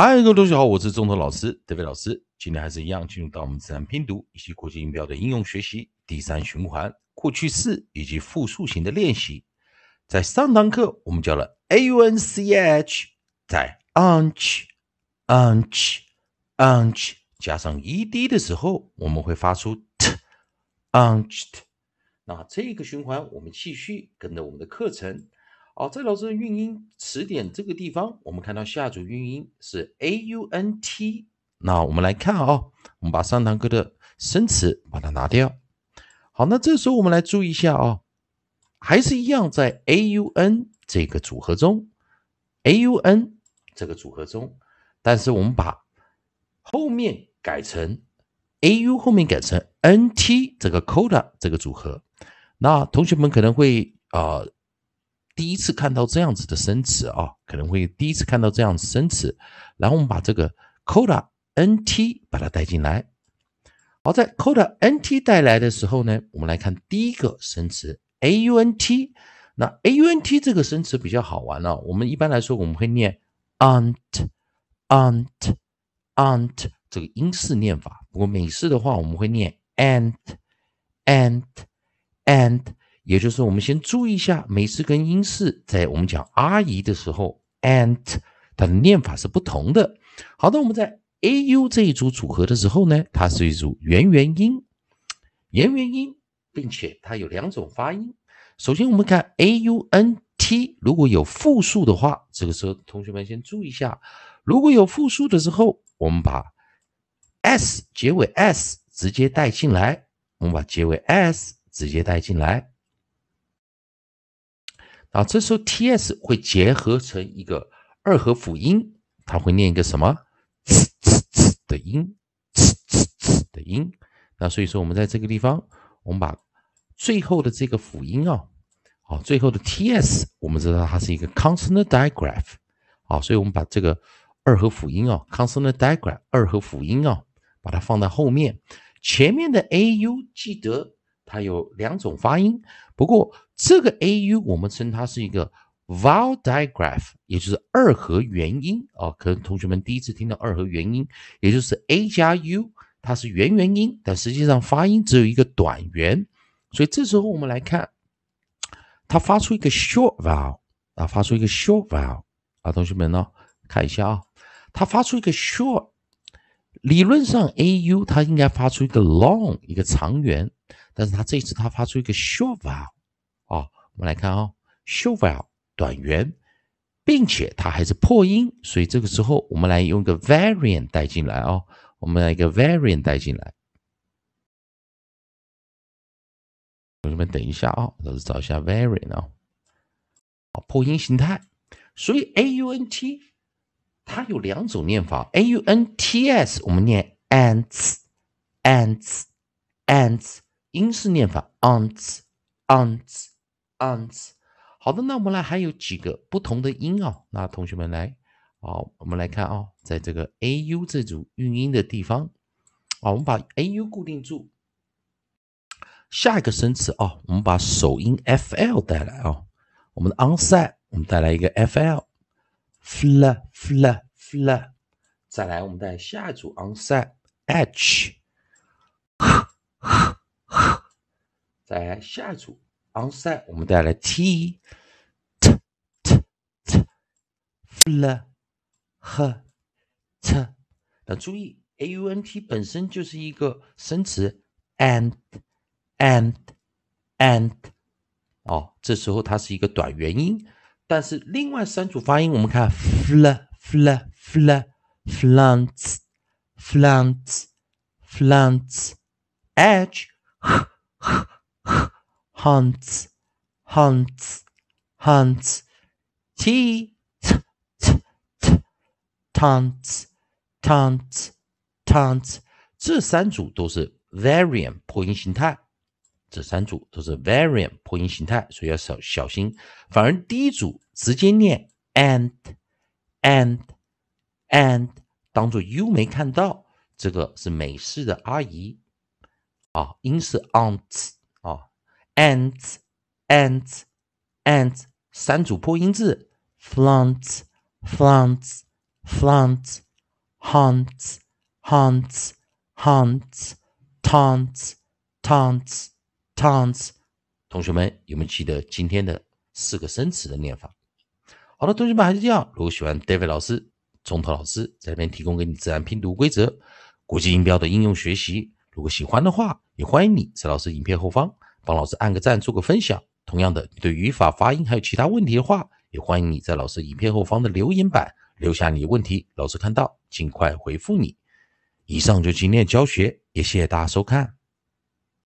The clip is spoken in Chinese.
嗨，各位同学好，我是中头老师德伟老师。今天还是一样，进入到我们自然拼读以及国际音标的应用学习第三循环，过去式以及复数型的练习。在上堂课我们教了 a u n c h，在 unch unch unch 加上 e d 的时候，我们会发出 t unched。那这个循环我们继续跟着我们的课程。好，在老师的韵音词典这个地方，我们看到下组韵音是 a u n t。那我们来看啊，我们把上堂课的生词把它拿掉。好，那这时候我们来注意一下啊，还是一样在 a u n 这个组合中，a u n 这个组合中，但是我们把后面改成 a u 后面改成 n t 这个 coda 这个组合。那同学们可能会啊。第一次看到这样子的生词啊，可能会第一次看到这样子生词，然后我们把这个 coda nt 把它带进来。好，在 coda nt 带来的时候呢，我们来看第一个生词 aunt。那 aunt 这个生词比较好玩哦，我们一般来说我们会念 aunt aunt aunt 这个英式念法，不过美式的话我们会念 ant ant ant。也就是我们先注意一下美式跟英式，在我们讲阿姨的时候，aunt 它的念法是不同的。好的，我们在 a u 这一组组合的时候呢，它是一组元元音，元元音，并且它有两种发音。首先我们看 a u n t，如果有复数的话，这个时候同学们先注意一下，如果有复数的时候，我们把 s 结尾 s 直接带进来，我们把结尾 s 直接带进来。啊，这时候 t s 会结合成一个二合辅音，它会念一个什么？呲呲呲的音，呲呲呲的音。那所以说，我们在这个地方，我们把最后的这个辅音啊，好，最后的 t s，我们知道它是一个 consonant digraph，好，所以我们把这个二合辅音啊，consonant digraph 二合辅音啊，把它放在后面。前面的 a u 记得它有两种发音，不过。这个 a u 我们称它是一个 vowel digraph，也就是二合元音啊。可能同学们第一次听到二合元音，也就是 a 加 u，它是元元音，但实际上发音只有一个短元。所以这时候我们来看，它发出一个 short vowel 啊，发出一个 short vowel 啊。同学们呢，看一下啊，它发出一个 short，理论上 a u 它应该发出一个 long 一个长元，但是它这次它发出一个 short vowel。我们来看啊，short vowel 短元，并且它还是破音，所以这个时候我们来用一个 variant 带进来啊，我们来一个 variant 带进来。同学们等一下啊，老师找一下 variant 啊，破音形态。所以 a u n t 它有两种念法，a u n t s 我们念 ants，ants，ants，英式念法 ants，ants。ants，好的，那我们来还有几个不同的音啊，那同学们来，好，我们来看啊，在这个 a u 这组韵音的地方，啊，我们把 a u 固定住，下一个生词啊，我们把首音 f l 带来啊，我们的 onside，我们带来一个 f l，fl fl fl，再来我们带下一组 onside h，再来下一组。onside，我们带来 t t t t fl h t。那注意，a u n t 本身就是一个生词，and and and。哦，这时候它是一个短元音，但是另外三组发音，我们看 fl fl fl flunts flunts flunts edge。Hunts, hunts, hunts, t, t, t, t, taunts, tants tants 这三组都是 variant 破音形态，这三组都是 variant 破音形态，所以要小小心。反而第一组直接念 and and and，当做 u 没看到，这个是美式的阿姨啊，音是 aunts。Ants, ants, ants，三组破音字，flunts, flunts, flunts, hunts, hunts, hunts, taunts, taunts, taunts。同学们有没有记得今天的四个生词的念法？好的，同学们还是这样。如果喜欢 David 老师、钟头老师在这边提供给你自然拼读规则、国际音标的应用学习，如果喜欢的话，也欢迎你在老师影片后方帮老师按个赞，做个分享。同样的，你对语法、发音还有其他问题的话，也欢迎你在老师影片后方的留言板留下你的问题，老师看到尽快回复你。以上就今天的教学，也谢谢大家收看。